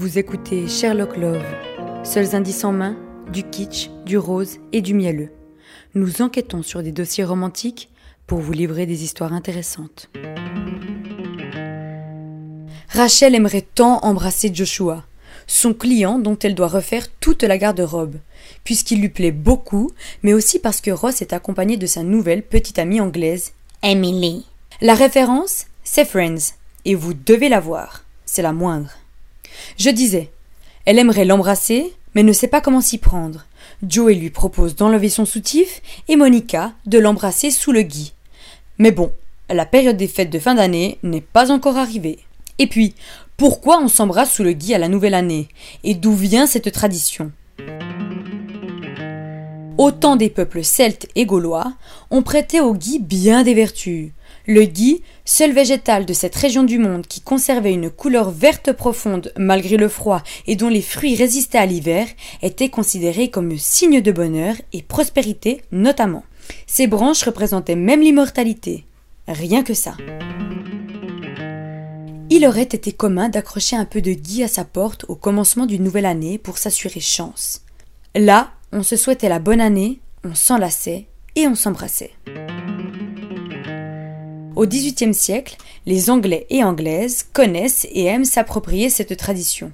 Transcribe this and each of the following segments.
Vous écoutez Sherlock Love, seuls indices en main, du kitsch, du rose et du mielleux. Nous enquêtons sur des dossiers romantiques pour vous livrer des histoires intéressantes. Rachel aimerait tant embrasser Joshua, son client dont elle doit refaire toute la garde-robe, puisqu'il lui plaît beaucoup, mais aussi parce que Ross est accompagné de sa nouvelle petite amie anglaise, Emily. La référence, c'est Friends, et vous devez la voir, c'est la moindre. Je disais, elle aimerait l'embrasser, mais ne sait pas comment s'y prendre. Joey lui propose d'enlever son soutif et Monica de l'embrasser sous le gui. Mais bon, la période des fêtes de fin d'année n'est pas encore arrivée. Et puis, pourquoi on s'embrasse sous le gui à la nouvelle année? Et d'où vient cette tradition? Autant des peuples celtes et gaulois ont prêté au gui bien des vertus. Le gui, seul végétal de cette région du monde qui conservait une couleur verte profonde malgré le froid et dont les fruits résistaient à l'hiver, était considéré comme signe de bonheur et prospérité notamment. Ses branches représentaient même l'immortalité. Rien que ça. Il aurait été commun d'accrocher un peu de gui à sa porte au commencement d'une nouvelle année pour s'assurer chance. Là, on se souhaitait la bonne année, on s'enlaçait et on s'embrassait. Au XVIIIe siècle, les Anglais et Anglaises connaissent et aiment s'approprier cette tradition.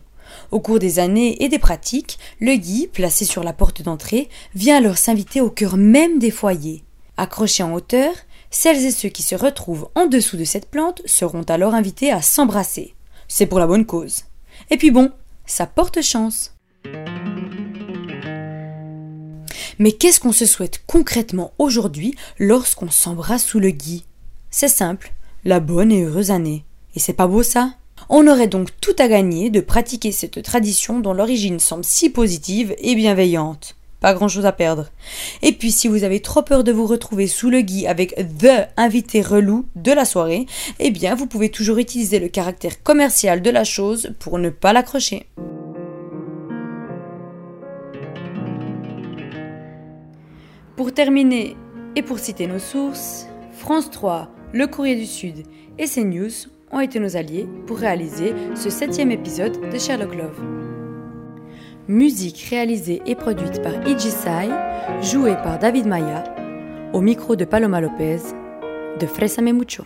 Au cours des années et des pratiques, le gui, placé sur la porte d'entrée, vient alors s'inviter au cœur même des foyers. Accroché en hauteur, celles et ceux qui se retrouvent en dessous de cette plante seront alors invités à s'embrasser. C'est pour la bonne cause. Et puis bon, ça porte chance. Mais qu'est-ce qu'on se souhaite concrètement aujourd'hui lorsqu'on s'embrasse sous le gui? C'est simple, la bonne et heureuse année. Et c'est pas beau ça? On aurait donc tout à gagner de pratiquer cette tradition dont l'origine semble si positive et bienveillante. Pas grand chose à perdre. Et puis si vous avez trop peur de vous retrouver sous le gui avec THE invité relou de la soirée, eh bien vous pouvez toujours utiliser le caractère commercial de la chose pour ne pas l'accrocher. Pour terminer, et pour citer nos sources, France 3 le Courrier du Sud et CNews ont été nos alliés pour réaliser ce septième épisode de Sherlock Love. Musique réalisée et produite par Sai, jouée par David Maya, au micro de Paloma Lopez, de Fresame Mucho.